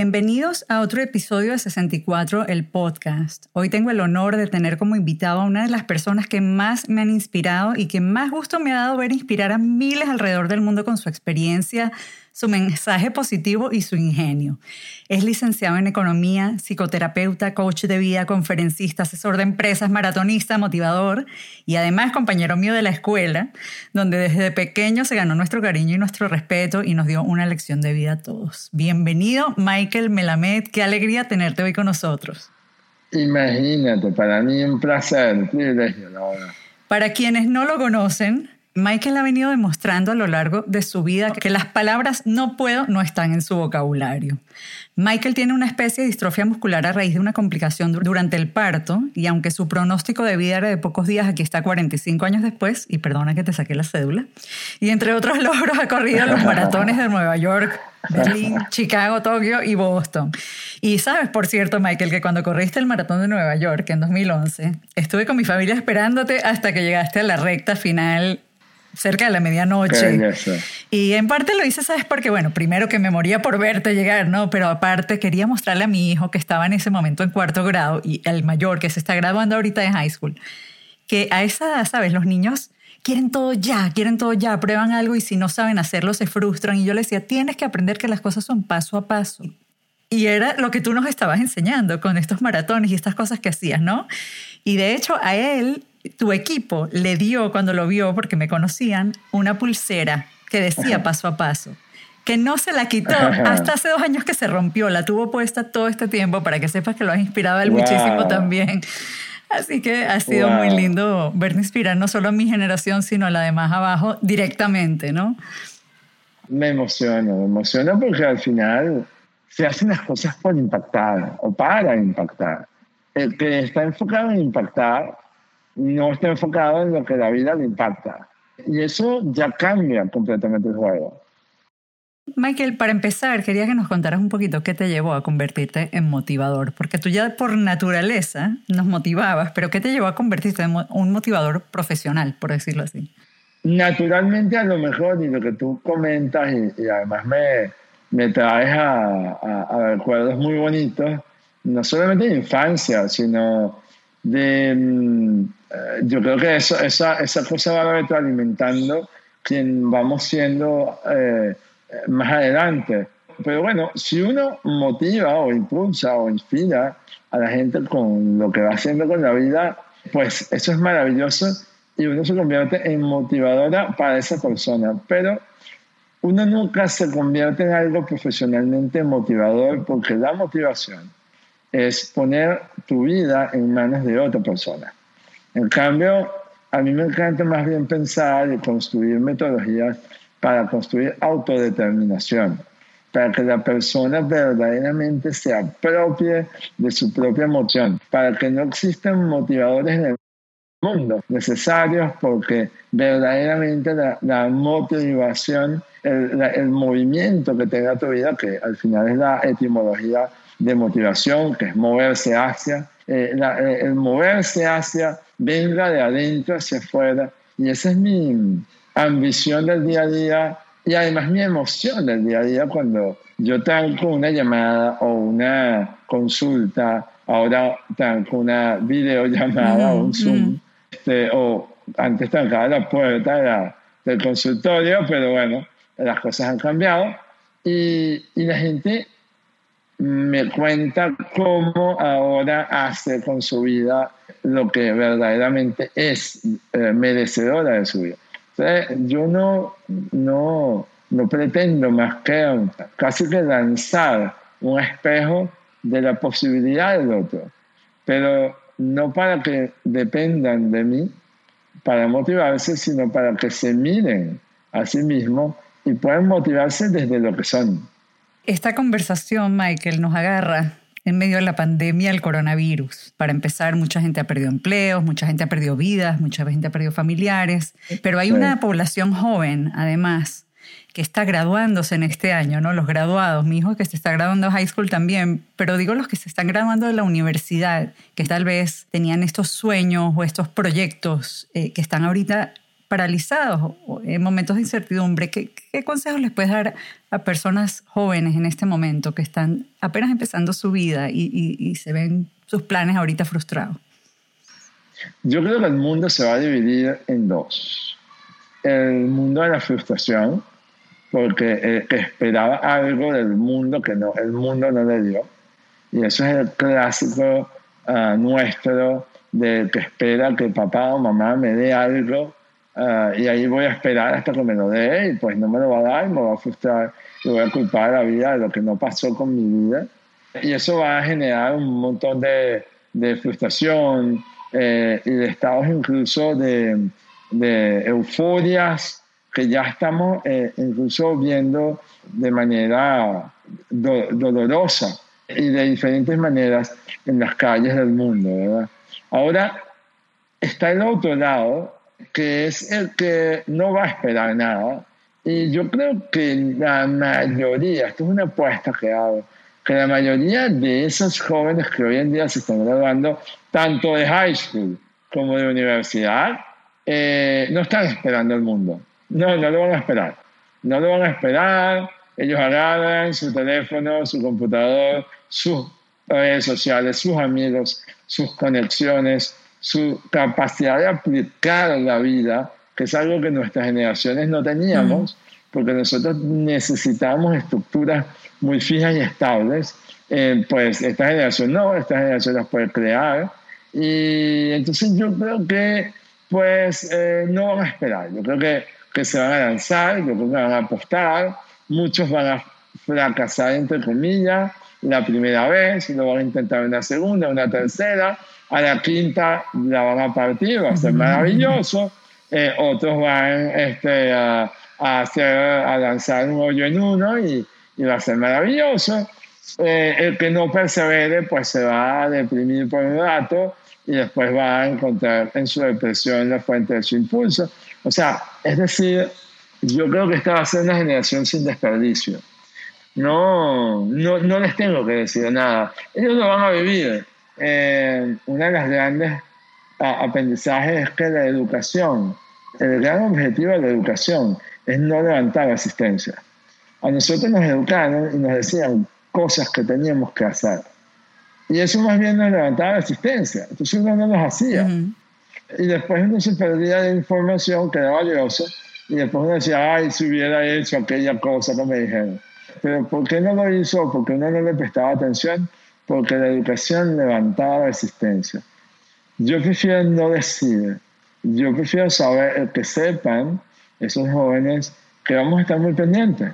Bienvenidos a otro episodio de 64, el podcast. Hoy tengo el honor de tener como invitado a una de las personas que más me han inspirado y que más gusto me ha dado ver inspirar a miles alrededor del mundo con su experiencia, su mensaje positivo y su ingenio. Es licenciado en economía, psicoterapeuta, coach de vida, conferencista, asesor de empresas, maratonista, motivador y además compañero mío de la escuela, donde desde pequeño se ganó nuestro cariño y nuestro respeto y nos dio una lección de vida a todos. Bienvenido, Michael Melamed. Qué alegría tenerte hoy con nosotros. Imagínate, para mí un placer, un privilegio, la Para quienes no lo conocen, Michael ha venido demostrando a lo largo de su vida que las palabras no puedo no están en su vocabulario. Michael tiene una especie de distrofia muscular a raíz de una complicación durante el parto y aunque su pronóstico de vida era de pocos días, aquí está 45 años después, y perdona que te saqué la cédula, y entre otros logros ha corrido los maratones de Nueva York, Berlín, Chicago, Tokio y Boston. Y sabes, por cierto, Michael, que cuando corriste el maratón de Nueva York en 2011, estuve con mi familia esperándote hasta que llegaste a la recta final cerca de la medianoche. Y en parte lo hice, ¿sabes? Porque, bueno, primero que me moría por verte llegar, ¿no? Pero aparte quería mostrarle a mi hijo que estaba en ese momento en cuarto grado y el mayor que se está graduando ahorita de high school, que a esa edad, ¿sabes? Los niños quieren todo ya, quieren todo ya, prueban algo y si no saben hacerlo se frustran. Y yo le decía, tienes que aprender que las cosas son paso a paso. Y era lo que tú nos estabas enseñando con estos maratones y estas cosas que hacías, ¿no? Y de hecho a él tu equipo le dio cuando lo vio, porque me conocían, una pulsera que decía paso a paso, que no se la quitó hasta hace dos años que se rompió, la tuvo puesta todo este tiempo para que sepas que lo has inspirado él muchísimo también. Así que ha sido muy lindo verte inspirar no solo a mi generación, sino a la de más abajo directamente, ¿no? Me emociona, me emociona porque al final se hacen las cosas por impactar o para impactar. El que está enfocado en impactar no está enfocado en lo que la vida le impacta. Y eso ya cambia completamente el juego. Michael, para empezar, quería que nos contaras un poquito qué te llevó a convertirte en motivador, porque tú ya por naturaleza nos motivabas, pero ¿qué te llevó a convertirte en un motivador profesional, por decirlo así? Naturalmente a lo mejor, y lo que tú comentas, y, además me, me traes a, a, a recuerdos muy bonitos, no solamente de infancia, sino de, mm, eh, yo creo que eso, esa, esa cosa va retroalimentando quien vamos siendo eh, más adelante. Pero bueno, si uno motiva o impulsa o inspira a la gente con lo que va haciendo con la vida, pues eso es maravilloso y uno se convierte en motivadora para esa persona. Pero uno nunca se convierte en algo profesionalmente motivador porque la motivación es poner tu vida en manos de otra persona. En cambio, a mí me encanta más bien pensar y construir metodologías para construir autodeterminación, para que la persona verdaderamente se apropie de su propia emoción, para que no existan motivadores en el mundo necesarios porque verdaderamente la, motivación, el, el movimiento que tenga tu vida, que al final es la etimología de motivación, que es moverse hacia, eh, eh, el moverse hacia venga de adentro hacia afuera. Y esa es mi ambición del día a día y además mi emoción del día a día cuando yo tengo una llamada o una consulta, ahora tengo una videollamada o un Zoom, este, o antes trancaba la puerta del consultorio, pero bueno, las cosas han cambiado y, y la gente me cuenta cómo ahora hace con su vida lo que verdaderamente es eh, merecedora de su vida. yo no, no, no pretendo más que casi que lanzar un espejo de la posibilidad del otro, pero no para que dependan de mí para motivarse, sino para que se miren a sí mismos y puedan motivarse desde lo que son. Esta conversación, Michael, nos agarra en medio de la pandemia del coronavirus. Para empezar, mucha gente ha perdido empleos, mucha gente ha perdido vidas, mucha gente ha perdido familiares, pero hay una población joven, además, que está graduándose en este año, ¿no? Los graduados, mi hijo que se está graduando de high school también, pero digo los que se están graduando de la universidad, que tal vez tenían estos sueños o estos proyectos eh, que están ahorita paralizados en momentos de incertidumbre. ¿Qué, ¿Qué consejos les puedes dar a personas jóvenes en este momento que están apenas empezando su vida y, y se ven sus planes ahorita frustrados? Yo creo que el mundo se va a dividir en dos. El mundo de la frustración, porque eh, esperaba algo del mundo que no, el mundo no le dio. Y eso es el clásico ah, nuestro de que espera que papá o mamá me dé algo ah, y ahí voy a esperar hasta que me lo dé y pues no me lo va a dar y me va a frustrar y voy a culpar a la vida de lo que no pasó con mi vida. Y eso va a generar un montón de, de frustración, eh, y de estados incluso de, de euforias que ya estamos eh, incluso viendo de manera dolorosa y de diferentes maneras en las calles del mundo. ¿verdad? Ahora está el otro lado, que es el que no va a esperar nada. Y yo creo que la mayoría, esto es una apuesta que hago, que la mayoría de esos jóvenes que hoy en día se están graduando, tanto de high school como de universidad, eh, no están esperando el mundo. No, no lo van a esperar. No lo van a esperar. Ellos agarran su teléfono, su computador, sus redes sociales, sus amigos, sus conexiones, su capacidad de aplicar la vida, que es algo que nuestras generaciones no teníamos, porque nosotros necesitamos estructuras muy fijas y estables, eh, pues esta generación no, esta generación las puede crear. Y entonces yo creo que pues eh, no van a esperar, yo creo que, que se van a lanzar, yo creo que van a apostar, muchos van a fracasar entre comillas la primera vez, lo van a intentar una segunda, una tercera, a la quinta la van a partir, va a ser maravilloso, eh, otros van este, a, a, hacer, a lanzar un hoyo en uno y, y va a ser maravilloso. Eh, el que no persevere, pues se va a deprimir por un rato y después va a encontrar en su depresión la fuente de su impulso. O sea, es decir, yo creo que esta va a ser una generación sin desperdicio. No, no, no les tengo que decir nada. Ellos lo van a vivir. Eh, una de las grandes aprendizajes es que la educación, el gran objetivo de la educación es no levantar asistencia. A nosotros nos educaron y nos decían cosas que teníamos que hacer. Y eso más bien nos levantaba asistencia. Entonces uno no los hacía. Y después uno se perdía de información que era valiosa. Y después uno decía, ay, si hubiera hecho aquella cosa que me dijeron. Pero ¿por qué no lo hizo? Porque uno no le prestaba atención. Porque la educación levantaba la asistencia. Yo prefiero no decir. Yo prefiero saber, que sepan esos jóvenes que vamos a estar muy pendientes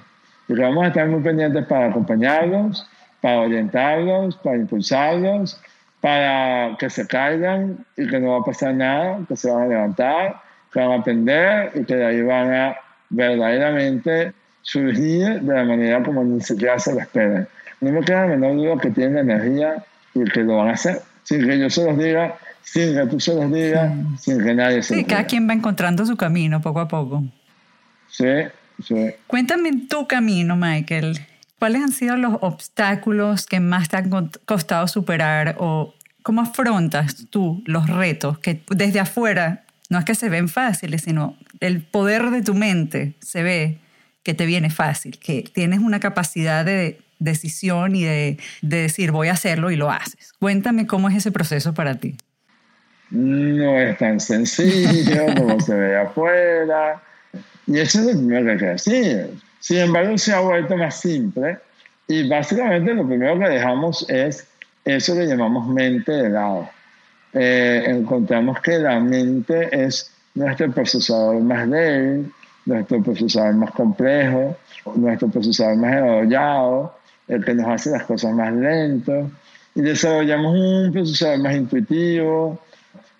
y que vamos a estar muy pendientes para acompañarlos, para orientarlos, para impulsarlos, para que se caigan y que no va a pasar nada, que se van a levantar, que van a aprender y que de ahí van a verdaderamente surgir de la manera como ni siquiera se lo esperan. No me queda la menor duda que tienen la energía y que lo van a hacer, sin que yo se los diga, sin que tú se los digas, sin que nadie se Sí, cada quien va encontrando su camino poco a poco. Sí, sí. Cuéntame tu camino, Michael. ¿Cuáles han sido los obstáculos que más te han costado superar o cómo afrontas tú los retos que desde afuera no es que se ven fáciles, sino el poder de tu mente se ve que te viene fácil, que tienes una capacidad de decisión y de, de decir voy a hacerlo y lo haces. Cuéntame cómo es ese proceso para ti no es tan sencillo como se ve afuera. Y eso es lo primero que hay que decir. Sin embargo, se ha vuelto más simple y básicamente lo primero que dejamos es eso que llamamos mente de lado. Eh, encontramos que la mente es nuestro procesador más débil, nuestro procesador más complejo, nuestro procesador más desarrollado, el que nos hace las cosas más lentos, y desarrollamos un procesador más intuitivo,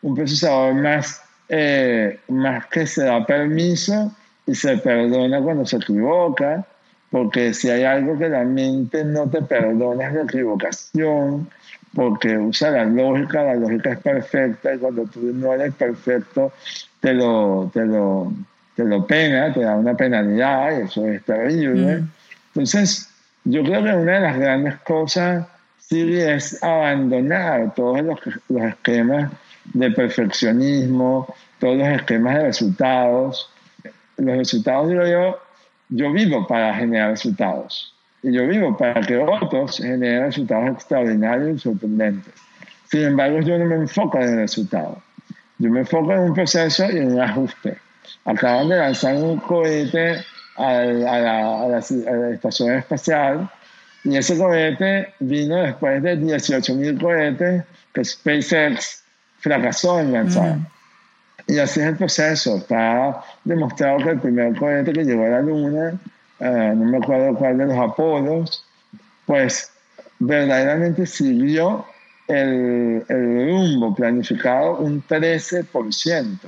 un procesador más, eh, más que se da permiso y se perdona cuando se equivoca, porque si hay algo que la mente no te perdona es la equivocación, porque usa la lógica, la lógica es perfecta y cuando tú no eres perfecto te lo, te lo, te lo pena, te da una penalidad, y eso es terrible. Mm. Entonces, yo creo que una de las grandes cosas sí es abandonar todos los, los esquemas de perfeccionismo, todos los esquemas de resultados. Los resultados, digo yo, yo vivo para generar resultados. Y yo vivo para que otros generen resultados extraordinarios y sorprendentes. Sin embargo, yo no me enfoco en el resultado. Yo me enfoco en un proceso y en un ajuste. Acaban de lanzar un cohete a la, estación espacial y ese cohete vino después de 18.000 cohetes que SpaceX fracasó en lanzar. Y así es el proceso. Está demostrado que el primer cohete que llegó a la Luna, eh, no me acuerdo cuál de los Apolos, pues verdaderamente siguió el, el rumbo planificado un 13%.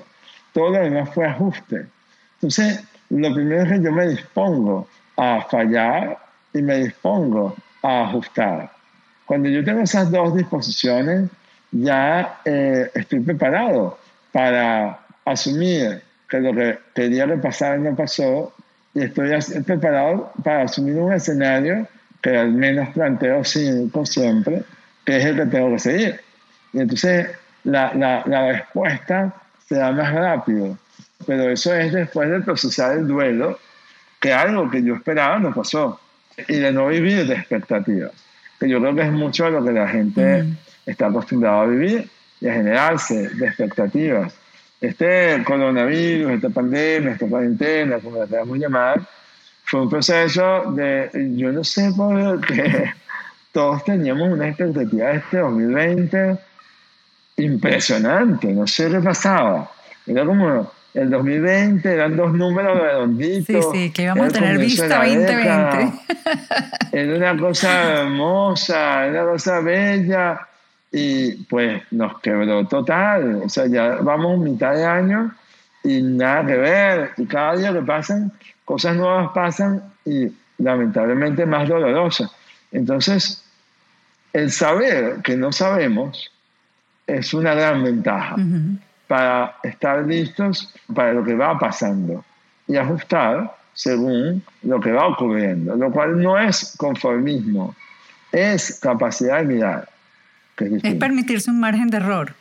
Todo lo demás fue ajuste. Entonces, lo primero es que yo me dispongo a fallar y me dispongo a ajustar. Cuando yo tengo esas dos disposiciones, ya eh, estoy preparado para asumir que lo que quería que pasara no pasó y estoy preparado para asumir un escenario que al menos planteo cinco siempre, que es el que tengo que seguir. Y entonces la, la, la respuesta se da más rápido, pero eso es después de procesar el duelo, que algo que yo esperaba no pasó, y de no vivir de expectativas, que yo creo que es mucho de lo que la gente está acostumbrada a vivir y a generarse de expectativas. Este coronavirus, esta pandemia, esta cuarentena, como la queramos llamar, fue un proceso de, yo no sé por qué, todos teníamos una expectativa de este 2020 impresionante, no sé qué pasaba. Era como el 2020, eran dos números redonditos. Sí, sí, que íbamos a tener vista 2020. Era una cosa hermosa, era una cosa bella y pues nos quebró total. O sea, ya vamos mitad de año y nada que ver. Y cada día que pasan, cosas nuevas pasan y lamentablemente más dolorosas. Entonces, el saber que no sabemos es una gran ventaja para estar listos para lo que va pasando y ajustar según lo que va ocurriendo, lo cual no es conformismo, es capacidad de mirar. Es, permitirse un margen de error.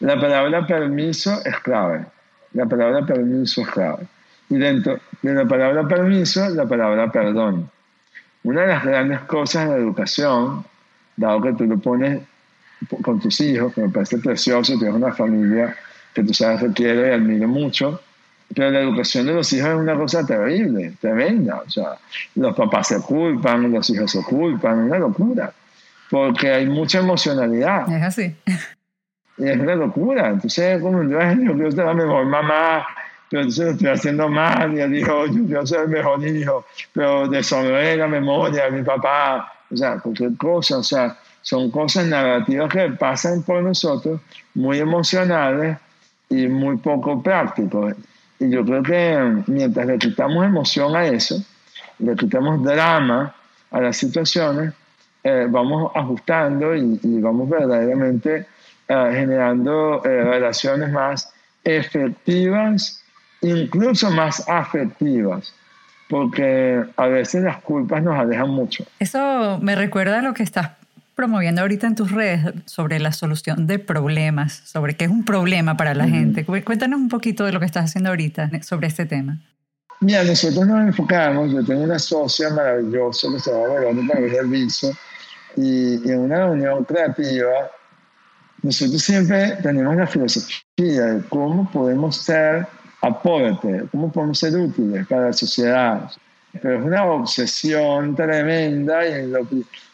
La palabra permiso es clave. La palabra permiso es clave. Y dentro de la palabra permiso, la palabra perdón. Una de las grandes cosas de la educación, dado que tú lo pones con tus hijos, que me parece precioso, tienes una familia que tú sabes que quiero y admiro mucho, pero la educación de los hijos es una cosa terrible, tremenda. O sea, los papás se culpan, los hijos se culpan, una locura porque hay mucha emocionalidad. Es así. Y es una locura. Entonces, como yo, yo quiero ser la mejor mamá, pero entonces lo estoy haciendo mal. Y él dijo, yo quiero ser el mejor hijo, pero deshonré la memoria de mi papá. O sea, cualquier cosa. O sea, son cosas narrativas que pasan por nosotros, muy emocionales y muy poco prácticos. Y yo creo que mientras le quitamos emoción a eso, le quitamos drama a las situaciones, eh, vamos ajustando y, vamos verdaderamente eh, generando eh, relaciones más efectivas, incluso más afectivas, porque a veces las culpas nos alejan mucho. Eso me recuerda a lo que estás promoviendo ahorita en tus redes sobre la solución de problemas, sobre qué es un problema para la gente. Cuéntanos un poquito de lo que estás haciendo ahorita sobre este tema. Mira, nosotros nos enfocamos, yo tengo una socia maravillosa que se llama Verónica Viso, y, en una reunión creativa, nosotros siempre tenemos la filosofía de cómo podemos ser aporte, cómo podemos ser útiles para la sociedad. Pero es una obsesión tremenda y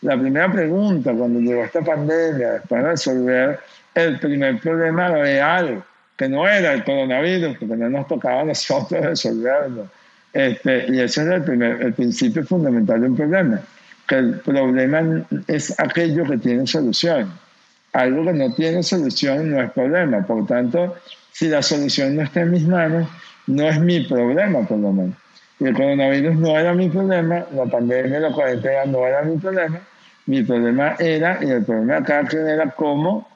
la primera pregunta cuando llegó esta pandemia, para resolver el primer problema real, que no era el coronavirus, porque no nos tocaba a nosotros resolverlo. Este, y ese es el, primer, el principio fundamental de un problema que el problema es aquello que tiene solución. Algo que no tiene solución no es problema. Por tanto, si la solución no está en mis manos, no es mi problema, por lo menos. El coronavirus no era mi problema, la pandemia, la cuarentena no era mi problema. Mi problema era, y el problema acá era cómo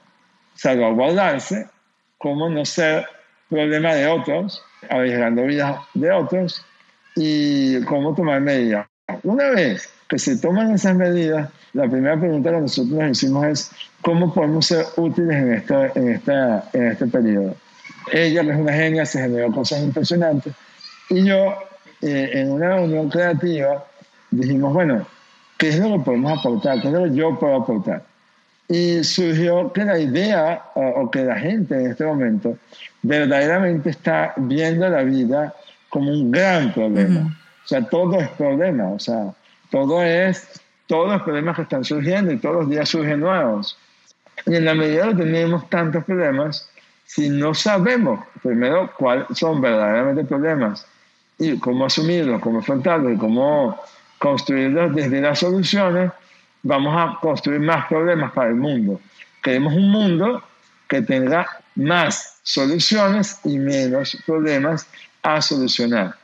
salvaguardarse, cómo no ser problema de otros, arriesgando vidas de otros y cómo tomar medidas. Una vez que se toman esas medidas, la primera pregunta que nosotros nos hicimos es cómo podemos ser útiles en, esta, en, esta, en este periodo. Ella, que es una genia, se generó cosas impresionantes. Y yo, eh, en una reunión creativa, dijimos, bueno, ¿qué es lo que podemos aportar? ¿Qué es lo que yo puedo aportar? Y surgió que la idea, o que la gente en este momento, verdaderamente está viendo la vida como un gran problema. O sea, todo es problema. O sea, todo es, todos los problemas que están surgiendo y todos los días surgen nuevos. Y en la medida que tenemos tantos problemas, si no sabemos primero cuáles son verdaderamente problemas y cómo asumirlos, cómo afrontarlos y cómo construirlos desde las soluciones, vamos a construir más problemas para el mundo. Queremos un mundo que tenga más soluciones y menos problemas a solucionar.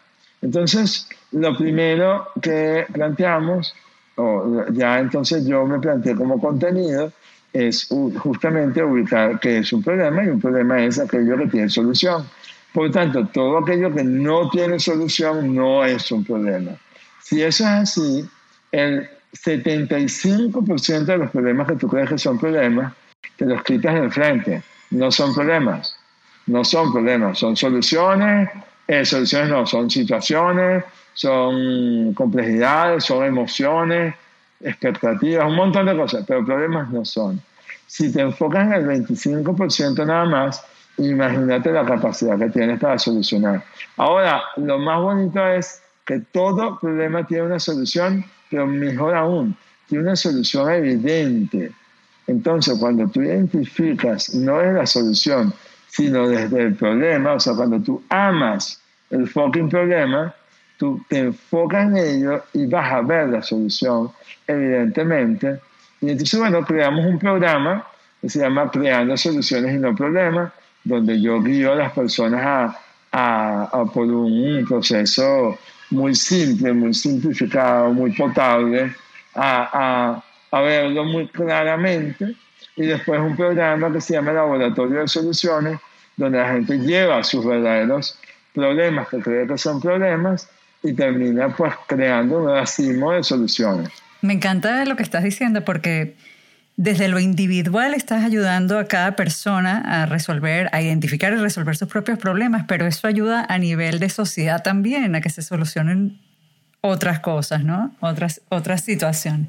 Entonces, lo primero que planteamos, o ya entonces yo me planteé como contenido, es justamente ubicar que es un problema y un problema es aquello que tiene solución. Por tanto, todo aquello que no tiene solución no es un problema. Si eso es así, el 75% de los problemas que tú crees que son problemas, te los quitas de enfrente. No son problemas. No son problemas, son soluciones. Eh, soluciones no, son situaciones, son complejidades, son emociones, expectativas, un montón de cosas, pero problemas no son. Si te enfocas en el 25% nada más, imagínate la capacidad que tienes para solucionar. Ahora, lo más bonito es que todo problema tiene una solución, pero mejor aún, tiene una solución evidente. Entonces, cuando tú identificas, no es la solución, sino desde el problema, o sea, cuando tú amas el fucking problema, tú te enfocas en ello y vas a ver la solución, evidentemente. Y entonces, bueno, creamos un programa que se llama Creando Soluciones y No Problemas, donde yo guío a las personas a, a, por un proceso muy simple, muy simplificado, muy potable, a, a, a verlo muy claramente. Y después un programa que se llama Laboratorio de Soluciones, donde la gente lleva sus verdaderos problemas que cree que son problemas y termina pues creando un racimo de soluciones. Me encanta lo que estás diciendo porque desde lo individual estás ayudando a cada persona a resolver, a identificar y resolver sus propios problemas, pero eso ayuda a nivel de sociedad también, a que se solucionen otras cosas, ¿no? Otras, otras situaciones.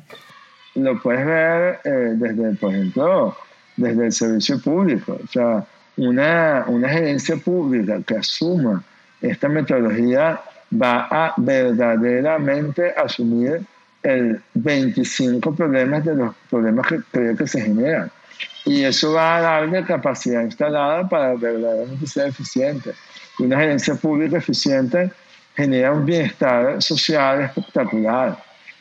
Lo puedes ver eh, desde, por ejemplo, desde el servicio público. O sea, una, una gerencia pública que asuma esta metodología va a verdaderamente asumir el 25 problemas de los problemas que creo que se generan. Y eso va a darle capacidad instalada para verdaderamente ser eficiente. Una gerencia pública eficiente genera un bienestar social espectacular.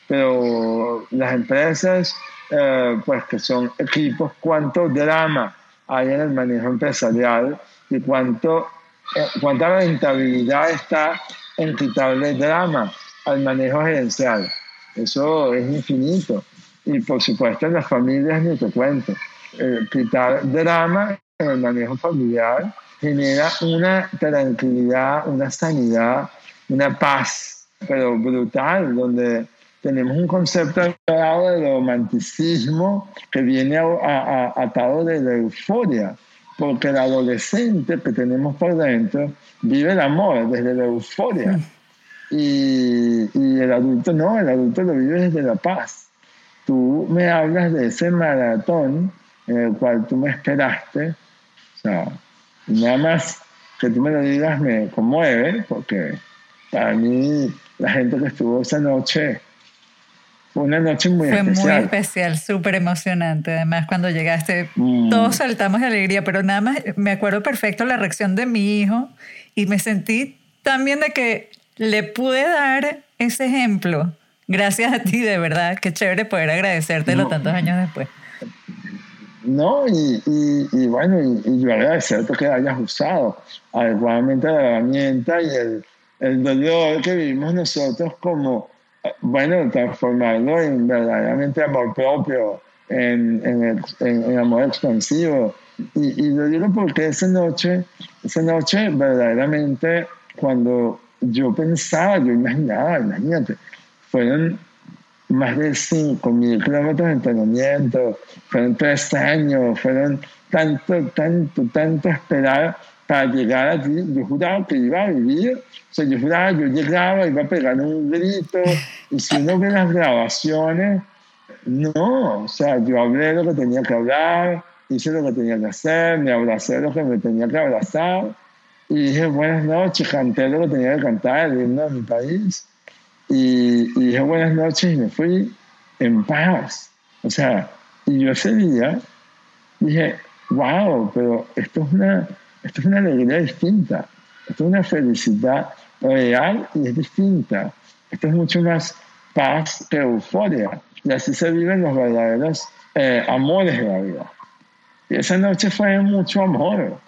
Pero las empresas, eh, pues que son equipos, cuánto drama hay en el manejo empresarial y cuánto, eh, cuánta rentabilidad está en quitarle drama al manejo gerencial. Eso es infinito. Y por supuesto en las familias ni te cuento. Eh, quitar drama en el manejo familiar genera una tranquilidad, una sanidad, una paz, pero brutal, donde tenemos un concepto de romanticismo que viene atado de la euforia, porque el adolescente que tenemos por dentro vive el amor desde la euforia. Y, y, el adulto no, el adulto lo vive desde la paz. Tú me hablas de ese maratón en el cual tú me esperaste. O sea, nada más que tú me lo digas me conmueve, porque para mí la gente que estuvo esa noche fue una noche muy especial. Fue muy especial, súper emocionante. Además, cuando llegaste, mm. todos saltamos de alegría, pero nada más me acuerdo perfecto la reacción de mi hijo y me sentí también de que le pude dar ese ejemplo. Gracias a ti, de verdad. Qué chévere poder agradecértelo tantos años después. No, y, y, bueno, y, yo agradecerte que hayas usado adecuadamente la herramienta y el, el dolor que vivimos nosotros como, bueno, transformarlo en verdaderamente amor propio, en, en, en amor expansivo. Y, y lo digo porque esa noche, esa noche verdaderamente cuando yo pensaba, yo imaginaba, imagínate, fueron más de 5.000 kilómetros de entrenamiento, fueron tres años, fueron tanto, tanto, tanto esperar para llegar allí. Yo juraba que iba a vivir, o sea, yo juraba, yo llegaba, iba a pegar un grito, y si uno ve las grabaciones, no, o sea, yo hablé lo que tenía que hablar, hice lo que tenía que hacer, me abracé lo que me tenía que abrazar, y dije buenas noches, canté lo que tenía que cantar, el himno de mi país, y, y dije buenas noches y me fui en paz. O sea, y yo ese día dije, wow, pero esto es una, esto es una alegría distinta, esto es una felicidad real y es distinta. Esto es mucho más paz que euforia. Y así se viven los verdaderos eh, amores de la vida. Y esa noche fue mucho amor.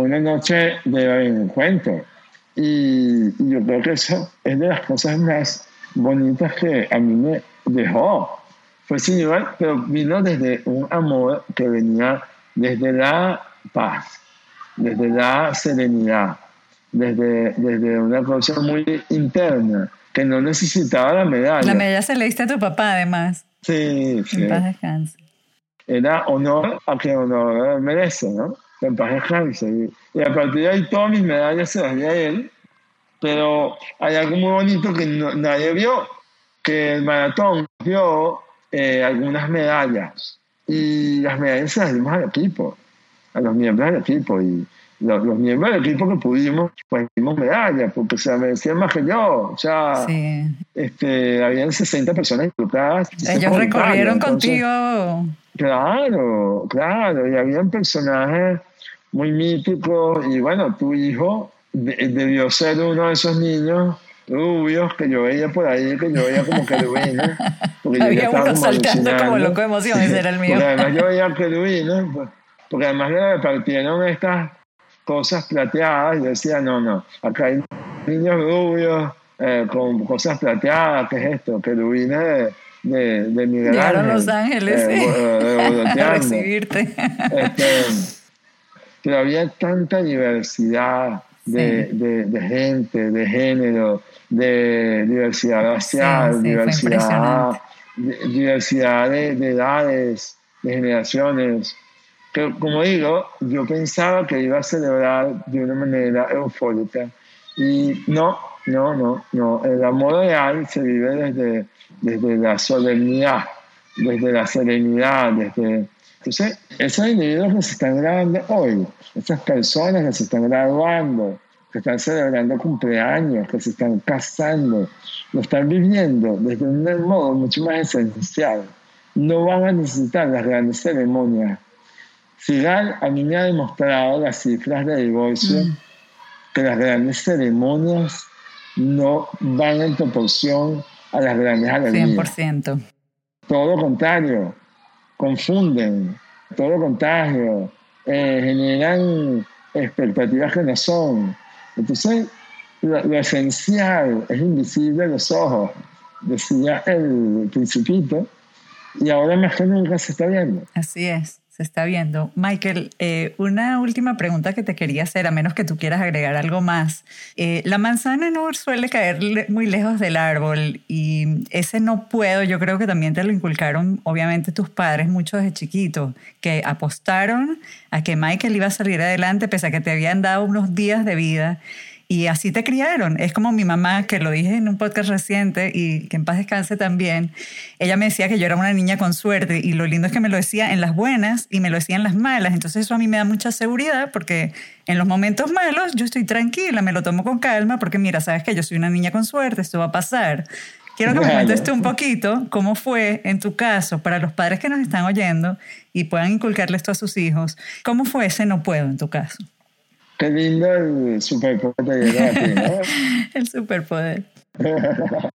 Fue una noche de encuentro. Y, y yo creo que eso es de las cosas más bonitas que a mí me dejó. Fue sin igual, pero vino desde un amor que venía desde la paz, desde la serenidad, desde, desde una cosa muy interna, que no necesitaba la medalla. La medalla se le diste a tu papá, además. Sí, sí. En paz descanse. Era honor a quien honor merece, ¿no? En paz descanse. Y, a partir de ahí todas mis medallas se las di a él, pero hay algo muy bonito que no- nadie vio, que el maratón vio eh, algunas medallas y las medallas se las dimos al equipo, a los miembros del equipo y los, los miembros del equipo que pudimos, pues dimos medallas porque se merecían más que yo, o sea, Sí. este, habían 60 personas involucradas. Ellos recorrieron entonces- contigo. Claro, claro, y habían personajes muy míticos y bueno, tu hijo de- debió ser uno de esos niños rubios que yo veía por ahí, que yo veía como querubines. porque yo Había estaba uno como saltando como loco de emoción, ese era el mío. Porque además yo veía querubines, pues, porque además le repartieron estas cosas plateadas y yo decía, no, no, acá hay niños rubios eh, con cosas plateadas, ¿qué es esto? Querubines de, de, de Miguel Llegaron Ángel, Los Ángeles eh, eh, a recibirte. Este, pero había tanta diversidad de, Sí. de, de gente, de género, de diversidad racial, Sí, sí, diversidad, diversidad de, de edades, de generaciones. Que, como digo, yo pensaba que iba a celebrar de una manera eufórica y no, no, no, no. El amor real se vive desde, desde la solemnidad, desde la serenidad, desde... Entonces, esos individuos que se están grabando hoy, esas personas que se están graduando, que están celebrando cumpleaños, que se están casando, lo están viviendo desde un modo mucho más esencial. No van a necesitar las grandes ceremonias. Sigal a mí me ha demostrado las cifras de divorcio Mm. que las grandes ceremonias no van en proporción a las grandes alegrías. 100%. Todo lo contrario, confunden, todo lo contrario, eh, generan expectativas que no son. Entonces, lo, lo esencial es invisible a los ojos, decía el principito, y ahora más que nunca se está viendo. Así es, se está viendo. Michael, eh, una última pregunta que te quería hacer, a menos que tú quieras agregar algo más. Eh, la manzana no suele caer muy lejos del árbol y ese no puedo, yo creo que también te lo inculcaron, obviamente, tus padres mucho desde chiquito, que apostaron a que Michael iba a salir adelante pese a que te habían dado unos días de vida. Y así te criaron. Es como mi mamá, que lo dije en un podcast reciente y que en paz descanse también. Ella me decía que yo era una niña con suerte y lo lindo es que me lo decía en las buenas y me lo decía en las malas. Entonces eso a mí me da mucha seguridad porque en los momentos malos yo estoy tranquila, me lo tomo con calma porque mira, sabes que yo soy una niña con suerte, esto va a pasar. Quiero que me tú un poquito cómo fue en tu caso para los padres que nos están oyendo y puedan inculcarle esto a sus hijos. ¿Cómo fue ese no puedo en tu caso? Qué lindo el superpoder que llega a ti, ¿no? El superpoder.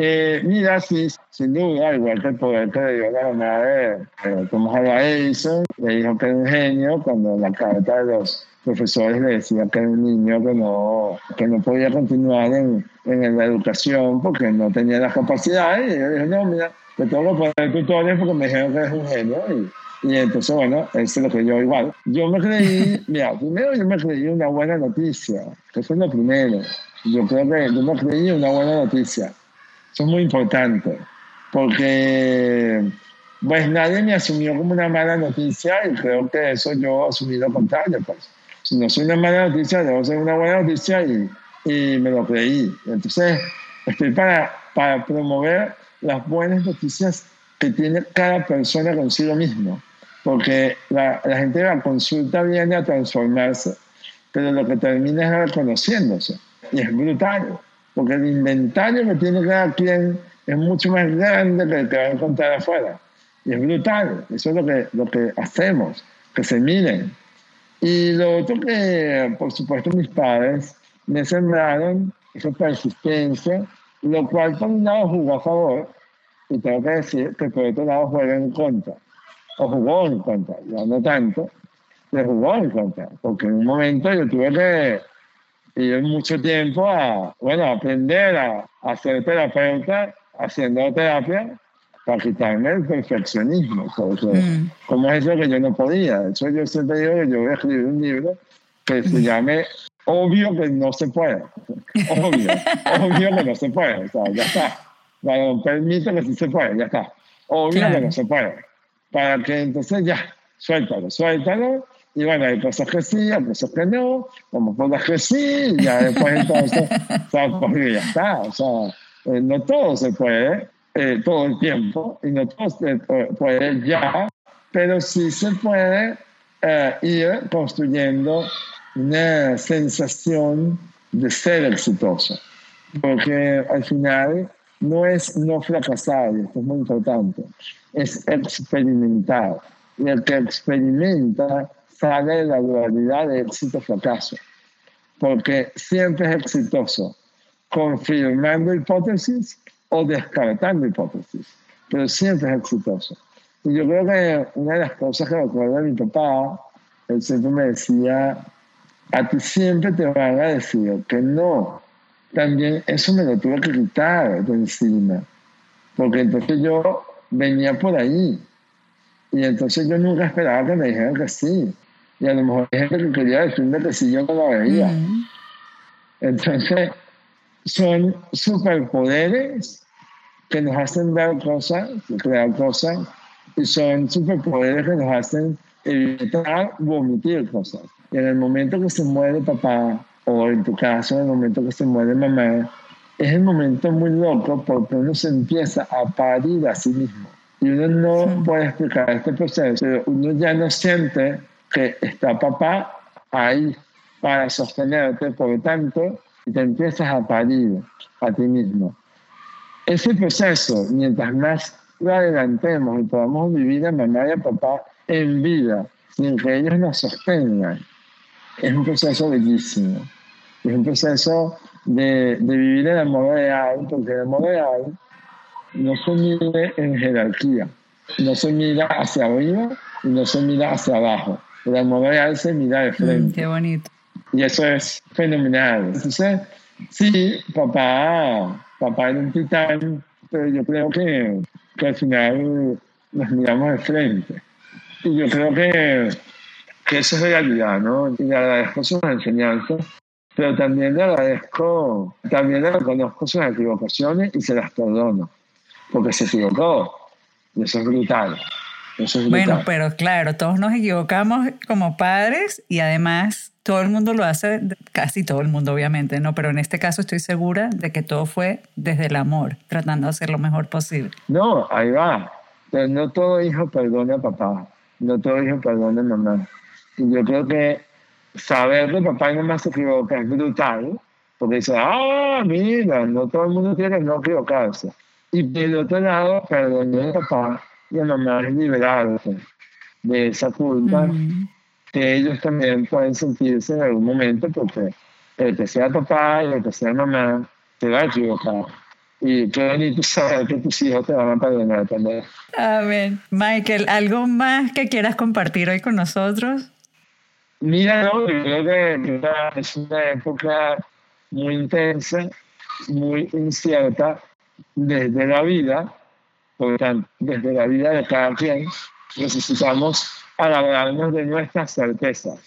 Eh, mira, sí, sin duda, igual que el poder que le dio la mamá de eh, Thomas Alva Edison, le dijo que era un genio cuando en la carta de los profesores le decía que era un niño que no, que no podía continuar en, en la educación porque no tenía las capacidades. Y ella dijo, no, mira, te tengo que poner tutores porque me dijeron que eres un genio. Y entonces, bueno, él se lo creyó igual. Yo me creí, mira, primero yo me creí una buena noticia, que fue lo primero. Yo creo que yo me creí una buena noticia. Eso es muy importante, porque pues nadie me asumió como una mala noticia y creo que eso yo asumí lo contrario. Pues. Si no soy una mala noticia, debo ser una buena noticia y, y me lo creí. Entonces, estoy para, para promover las buenas noticias que tiene cada persona consigo mismo. Porque la, la gente de la consulta viene a transformarse, pero lo que termina es reconociéndose. Y es brutal, porque el inventario que tiene cada quien es mucho más grande que el que va a encontrar afuera. Y es brutal, eso es lo que, lo que hacemos, que se miren. Y lo otro que, por supuesto, mis padres me sembraron esa persistencia, lo cual por un lado jugó a favor, y tengo que decir que por otro lado juega en contra, o jugó en contra, ya no tanto, pero jugó en contra, porque en un momento yo tuve que ir mucho tiempo a, bueno, aprender a, a ser terapeuta haciendo terapia para quitarme el perfeccionismo. Mm. Como es eso que yo no podía. De hecho, yo siempre digo que yo voy a escribir un libro que se llame Obvio que no se puede. Obvio, obvio que no se puede. O sea, ya está. Para permiso que sí se puede, ya está. Obvio que no se puede. Para que entonces ya, suéltalo, suéltalo. Y bueno, hay cosas que sí, hay cosas que no, como cosas que sí, y ya después entonces, o sea, porque ya está. O sea, eh, no todo se puede eh, todo el tiempo y no todo se puede ya, pero sí se puede eh, ir construyendo una sensación de ser exitoso, porque al final no es no fracasar, esto es muy importante, es experimentar. Y el que experimenta sale de la dualidad de éxito-fracaso, porque siempre es exitoso confirmando hipótesis o descartando hipótesis, pero siempre es exitoso. Y yo creo que una de las cosas que recuerdo de mi papá, él siempre me decía, a ti siempre te van a decir que no. También eso me lo tuve que quitar de encima, porque entonces yo venía por ahí. Y entonces yo nunca esperaba que me dijeran que sí. Y a lo mejor hay gente que quería decirme que sí, yo no lo veía. Entonces, son superpoderes que nos hacen ver cosas, crear cosas, y son superpoderes que nos hacen evitar vomitar cosas. Y en el momento que se muere papá, o en tu caso, en el momento que se muere mamá, es el momento muy loco porque uno se empieza a parir a sí mismo. Y uno no puede explicar este proceso. Uno ya no siente que está papá ahí para sostenerte, por lo tanto, y te empiezas a parir a ti mismo. Ese proceso, mientras más lo adelantemos y podamos vivir a mamá y a papá en vida, sin que ellos nos sostengan, es un proceso bellísimo. Es un proceso de, de vivir el amor real, porque el amor real no se mide en jerarquía, no se mira hacia arriba y no se mira hacia abajo. El amor real se mira de mm, frente. qué bonito. Y eso es fenomenal. Entonces, sí, papá, papá era un titán, pero yo creo que, que al final nos miramos de frente. Y yo creo que, que eso es realidad, ¿no? Y agradezco sus enseñanzas, pero también le agradezco, también le reconozco sus equivocaciones y se las perdono, porque se equivocó. Y eso es brutal. Bueno, pero claro, todos nos equivocamos como padres y además todo el mundo lo hace, casi todo el mundo obviamente, ¿no? Pero en este caso estoy segura de que todo fue desde el amor, tratando de hacer lo mejor posible. No, ahí va. Pero no todo hijo perdona a papá, no todo hijo perdona a mamá. Y yo creo que saber que papá y mamá se equivocan es brutal, porque dice, ah, mira, no todo el mundo tiene que no equivocarse. Y por otro lado, perdonar a papá y a mamá es liberarse de esa culpa que ellos también pueden sentirse en algún momento porque el que sea papá y el que sea mamá te va a equivocar. Y qué bonito saber que tus hijos te van a perdonar también. Amén. Michael, ¿algo más que quieras compartir hoy con nosotros? Mira, no, yo creo que es una época muy intensa, muy incierta desde la vida, por tanto, desde la vida de cada quien, necesitamos alabarnos de nuestras certezas.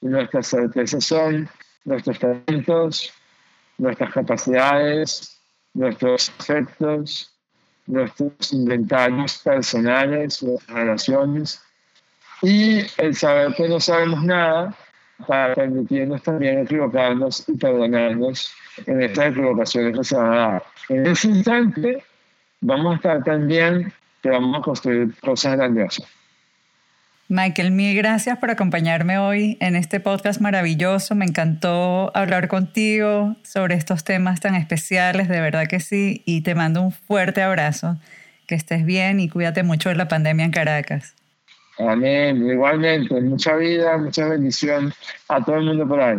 Y nuestras certezas son nuestros talentos, nuestras capacidades, nuestros efectos, nuestros inventarios personales, nuestras relaciones y el saber que no sabemos nada para permitirnos también equivocarnos y perdonarnos en estas equivocaciones que se van a dar. En ese instante vamos a estar tan bien que vamos a construir cosas grandiosas. Michael, mil gracias por acompañarme hoy en este podcast maravilloso. Me encantó hablar contigo sobre estos temas tan especiales, de verdad que sí, y te mando un fuerte abrazo. Que estés bien y cuídate mucho de la pandemia en Caracas. Amén, igualmente, mucha vida, mucha bendición a todo el mundo por ahí.